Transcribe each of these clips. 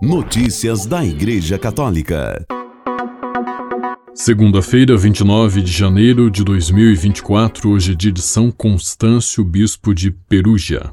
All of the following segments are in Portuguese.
Notícias da Igreja Católica. Segunda-feira, 29 de janeiro de 2024, hoje é dia de São Constâncio, bispo de Perugia.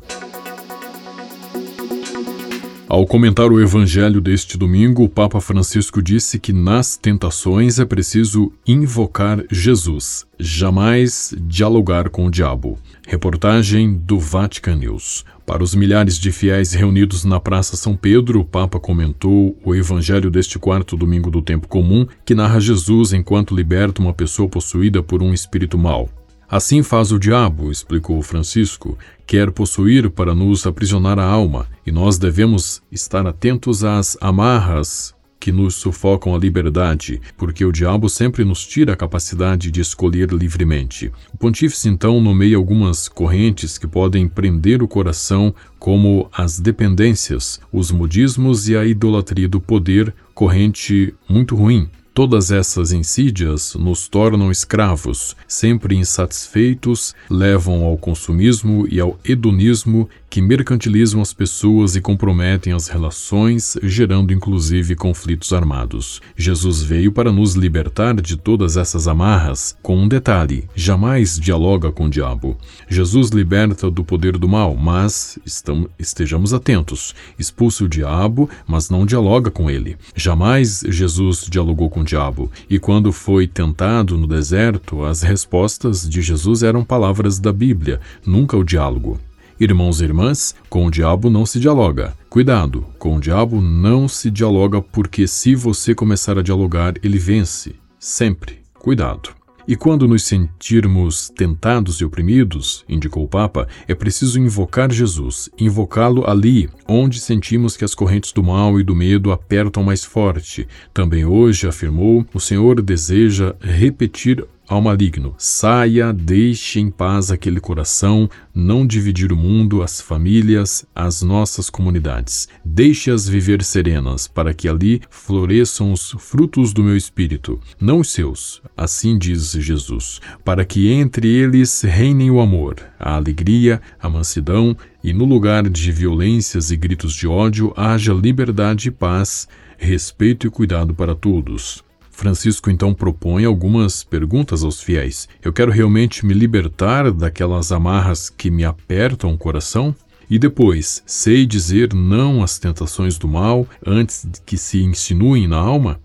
Ao comentar o evangelho deste domingo, o Papa Francisco disse que nas tentações é preciso invocar Jesus, jamais dialogar com o diabo. Reportagem do Vatican News. Para os milhares de fiéis reunidos na Praça São Pedro, o Papa comentou o evangelho deste quarto domingo do tempo comum, que narra Jesus enquanto liberta uma pessoa possuída por um espírito mau. Assim faz o diabo, explicou Francisco, quer possuir para nos aprisionar a alma, e nós devemos estar atentos às amarras que nos sufocam a liberdade, porque o diabo sempre nos tira a capacidade de escolher livremente. O pontífice então nomeia algumas correntes que podem prender o coração, como as dependências, os modismos e a idolatria do poder, corrente muito ruim, Todas essas insídias nos tornam escravos, sempre insatisfeitos, levam ao consumismo e ao hedonismo que mercantilizam as pessoas e comprometem as relações, gerando inclusive conflitos armados. Jesus veio para nos libertar de todas essas amarras, com um detalhe: jamais dialoga com o diabo. Jesus liberta do poder do mal, mas estamos, estejamos atentos. Expulsa o diabo, mas não dialoga com ele. Jamais Jesus dialogou com o diabo, e quando foi tentado no deserto, as respostas de Jesus eram palavras da Bíblia, nunca o diálogo. Irmãos e irmãs, com o diabo não se dialoga. Cuidado, com o diabo não se dialoga porque se você começar a dialogar, ele vence. Sempre. Cuidado. E quando nos sentirmos tentados e oprimidos, indicou o Papa, é preciso invocar Jesus, invocá-lo ali, onde sentimos que as correntes do mal e do medo apertam mais forte. Também hoje, afirmou, o Senhor deseja repetir ao maligno: saia, deixe em paz aquele coração, não dividir o mundo, as famílias, as nossas comunidades. Deixe-as viver serenas, para que ali floresçam os frutos do meu espírito, não os seus, assim diz Jesus, para que entre eles reinem o amor, a alegria, a mansidão, e no lugar de violências e gritos de ódio haja liberdade e paz, respeito e cuidado para todos. Francisco então propõe algumas perguntas aos fiéis. Eu quero realmente me libertar daquelas amarras que me apertam o coração? E depois, sei dizer não às tentações do mal antes que se insinuem na alma?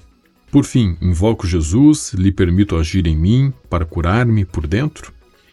Por fim, invoco Jesus, lhe permito agir em mim para curar-me por dentro?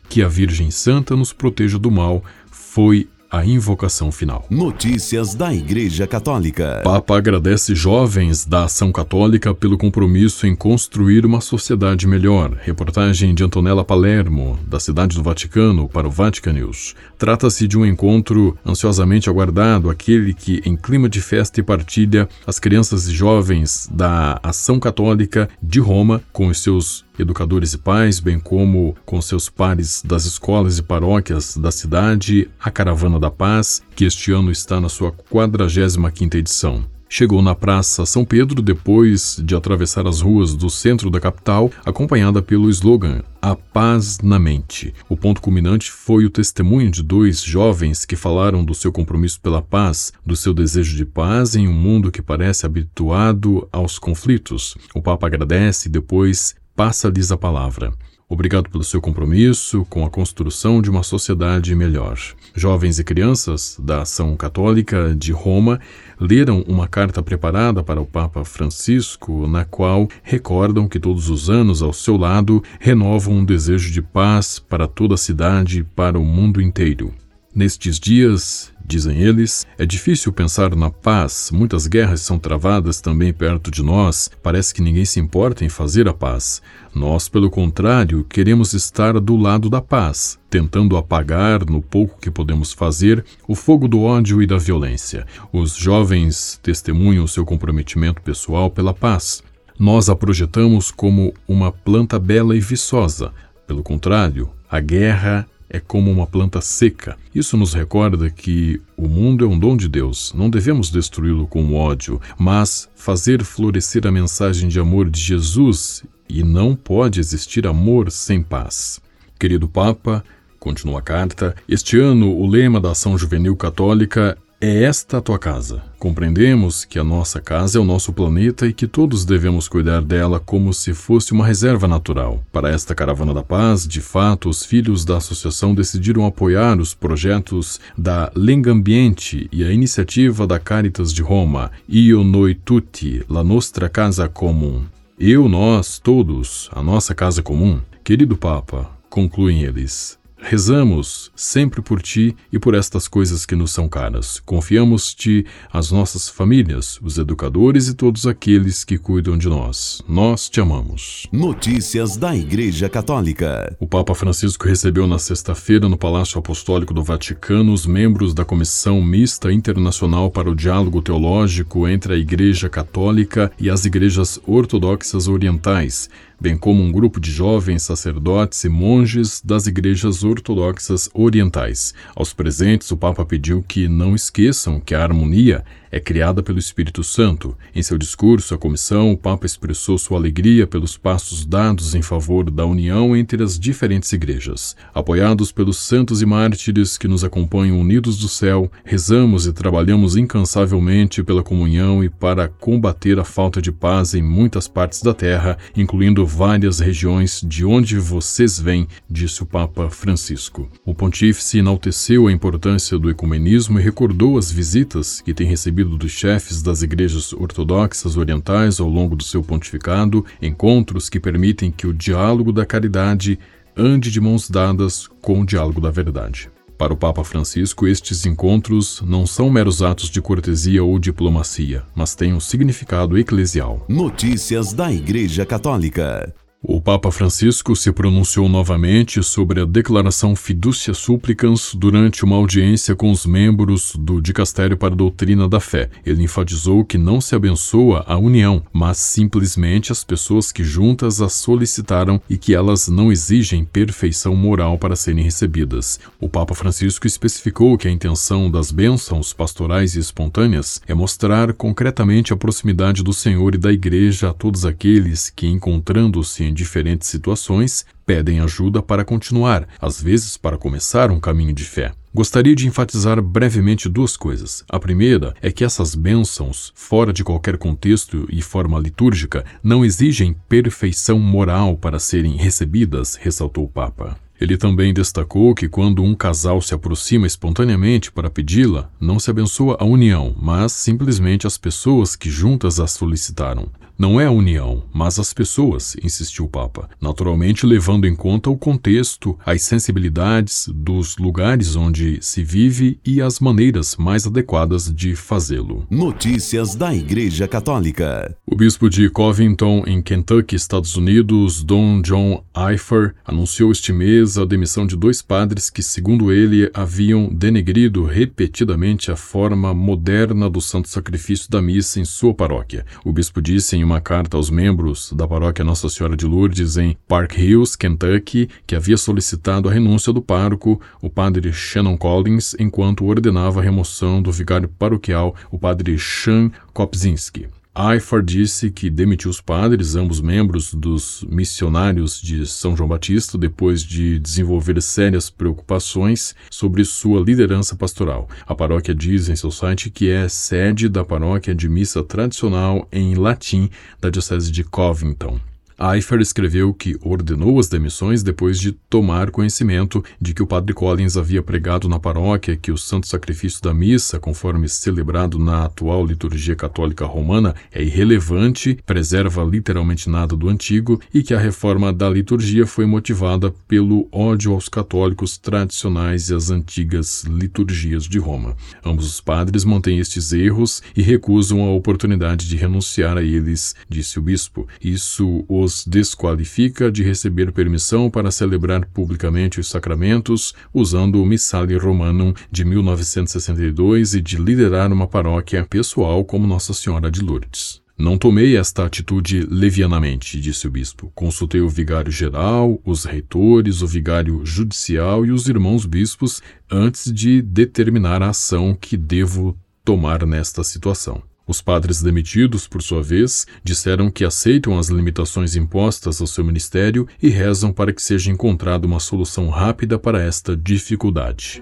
Que a Virgem Santa nos proteja do mal foi a invocação final. Notícias da Igreja Católica. Papa agradece jovens da Ação Católica pelo compromisso em construir uma sociedade melhor. Reportagem de Antonella Palermo, da cidade do Vaticano, para o Vatican News. Trata-se de um encontro ansiosamente aguardado, aquele que, em clima de festa e partilha, as crianças e jovens da Ação Católica de Roma, com os seus educadores e pais, bem como com seus pares das escolas e paróquias da cidade, a Caravana da Paz, que este ano está na sua 45ª edição. Chegou na Praça São Pedro depois de atravessar as ruas do centro da capital, acompanhada pelo slogan A Paz na Mente. O ponto culminante foi o testemunho de dois jovens que falaram do seu compromisso pela paz, do seu desejo de paz em um mundo que parece habituado aos conflitos. O Papa agradece e depois passa-lhes a palavra. Obrigado pelo seu compromisso com a construção de uma sociedade melhor. Jovens e crianças da Ação Católica de Roma leram uma carta preparada para o Papa Francisco, na qual recordam que todos os anos, ao seu lado, renovam um desejo de paz para toda a cidade e para o mundo inteiro. Nestes dias, dizem eles, é difícil pensar na paz, muitas guerras são travadas também perto de nós, parece que ninguém se importa em fazer a paz. Nós, pelo contrário, queremos estar do lado da paz, tentando apagar, no pouco que podemos fazer, o fogo do ódio e da violência. Os jovens testemunham seu comprometimento pessoal pela paz. Nós a projetamos como uma planta bela e viçosa. Pelo contrário, a guerra é como uma planta seca. Isso nos recorda que o mundo é um dom de Deus, não devemos destruí-lo com ódio, mas fazer florescer a mensagem de amor de Jesus e não pode existir amor sem paz. Querido Papa, continua a carta, este ano o lema da Ação Juvenil Católica é esta a tua casa. Compreendemos que a nossa casa é o nosso planeta e que todos devemos cuidar dela como se fosse uma reserva natural. Para esta caravana da paz, de fato, os filhos da associação decidiram apoiar os projetos da Lengambiente e a iniciativa da Caritas de Roma, Io Noi Tutti, la nostra casa comum. Eu, nós, todos, a nossa casa comum. Querido Papa, concluem eles, Rezamos sempre por ti e por estas coisas que nos são caras. Confiamos-te as nossas famílias, os educadores e todos aqueles que cuidam de nós. Nós te amamos. Notícias da Igreja Católica. O Papa Francisco recebeu na sexta-feira no Palácio Apostólico do Vaticano os membros da Comissão Mista Internacional para o Diálogo Teológico entre a Igreja Católica e as igrejas ortodoxas orientais bem como um grupo de jovens sacerdotes e monges das igrejas ortodoxas orientais. Aos presentes, o Papa pediu que não esqueçam que a harmonia é criada pelo Espírito Santo. Em seu discurso à comissão, o Papa expressou sua alegria pelos passos dados em favor da união entre as diferentes igrejas. Apoiados pelos santos e mártires que nos acompanham unidos do céu, rezamos e trabalhamos incansavelmente pela comunhão e para combater a falta de paz em muitas partes da terra, incluindo várias regiões de onde vocês vêm, disse o Papa Francisco. O pontífice enalteceu a importância do ecumenismo e recordou as visitas que tem recebido recebido dos chefes das igrejas ortodoxas orientais ao longo do seu pontificado, encontros que permitem que o diálogo da caridade ande de mãos dadas com o diálogo da verdade. Para o Papa Francisco, estes encontros não são meros atos de cortesia ou diplomacia, mas têm um significado eclesial. Notícias da Igreja Católica. O Papa Francisco se pronunciou novamente sobre a declaração Fiducia Supplicans durante uma audiência com os membros do Dicastério para a Doutrina da Fé. Ele enfatizou que não se abençoa a união, mas simplesmente as pessoas que juntas a solicitaram e que elas não exigem perfeição moral para serem recebidas. O Papa Francisco especificou que a intenção das bênçãos pastorais e espontâneas é mostrar concretamente a proximidade do Senhor e da Igreja a todos aqueles que, encontrando-se em diferentes situações, pedem ajuda para continuar, às vezes para começar um caminho de fé. Gostaria de enfatizar brevemente duas coisas. A primeira é que essas bênçãos, fora de qualquer contexto e forma litúrgica, não exigem perfeição moral para serem recebidas, ressaltou o Papa. Ele também destacou que quando um casal se aproxima espontaneamente para pedi-la, não se abençoa a união, mas simplesmente as pessoas que juntas a solicitaram. Não é a união, mas as pessoas, insistiu o Papa, naturalmente levando em conta o contexto, as sensibilidades dos lugares onde se vive e as maneiras mais adequadas de fazê-lo. Notícias da Igreja Católica. O bispo de Covington, em Kentucky, Estados Unidos, Don John Ifer, anunciou este mês a demissão de dois padres que, segundo ele, haviam denegrido repetidamente a forma moderna do santo sacrifício da missa em sua paróquia. O bispo disse em uma carta aos membros da paróquia Nossa Senhora de Lourdes em Park Hills, Kentucky, que havia solicitado a renúncia do pároco, o padre Shannon Collins, enquanto ordenava a remoção do vigário paroquial, o padre Sean Kopzinski. Ifer disse que demitiu os padres, ambos membros dos missionários de São João Batista, depois de desenvolver sérias preocupações sobre sua liderança pastoral. A paróquia diz em seu site que é sede da paróquia de missa tradicional em latim da Diocese de Covington. Eifer escreveu que ordenou as demissões depois de tomar conhecimento de que o padre Collins havia pregado na paróquia que o santo sacrifício da missa, conforme celebrado na atual liturgia católica romana, é irrelevante, preserva literalmente nada do antigo e que a reforma da liturgia foi motivada pelo ódio aos católicos tradicionais e às antigas liturgias de Roma. Ambos os padres mantêm estes erros e recusam a oportunidade de renunciar a eles, disse o bispo. Isso os os desqualifica de receber permissão para celebrar publicamente os sacramentos usando o Missale Romanum de 1962 e de liderar uma paróquia pessoal como Nossa Senhora de Lourdes. Não tomei esta atitude levianamente, disse o bispo. Consultei o vigário geral, os reitores, o vigário judicial e os irmãos bispos antes de determinar a ação que devo tomar nesta situação. Os padres demitidos, por sua vez, disseram que aceitam as limitações impostas ao seu ministério e rezam para que seja encontrada uma solução rápida para esta dificuldade.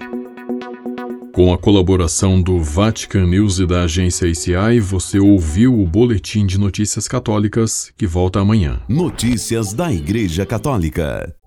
Com a colaboração do Vatican News e da agência ICI, você ouviu o Boletim de Notícias Católicas, que volta amanhã. Notícias da Igreja Católica.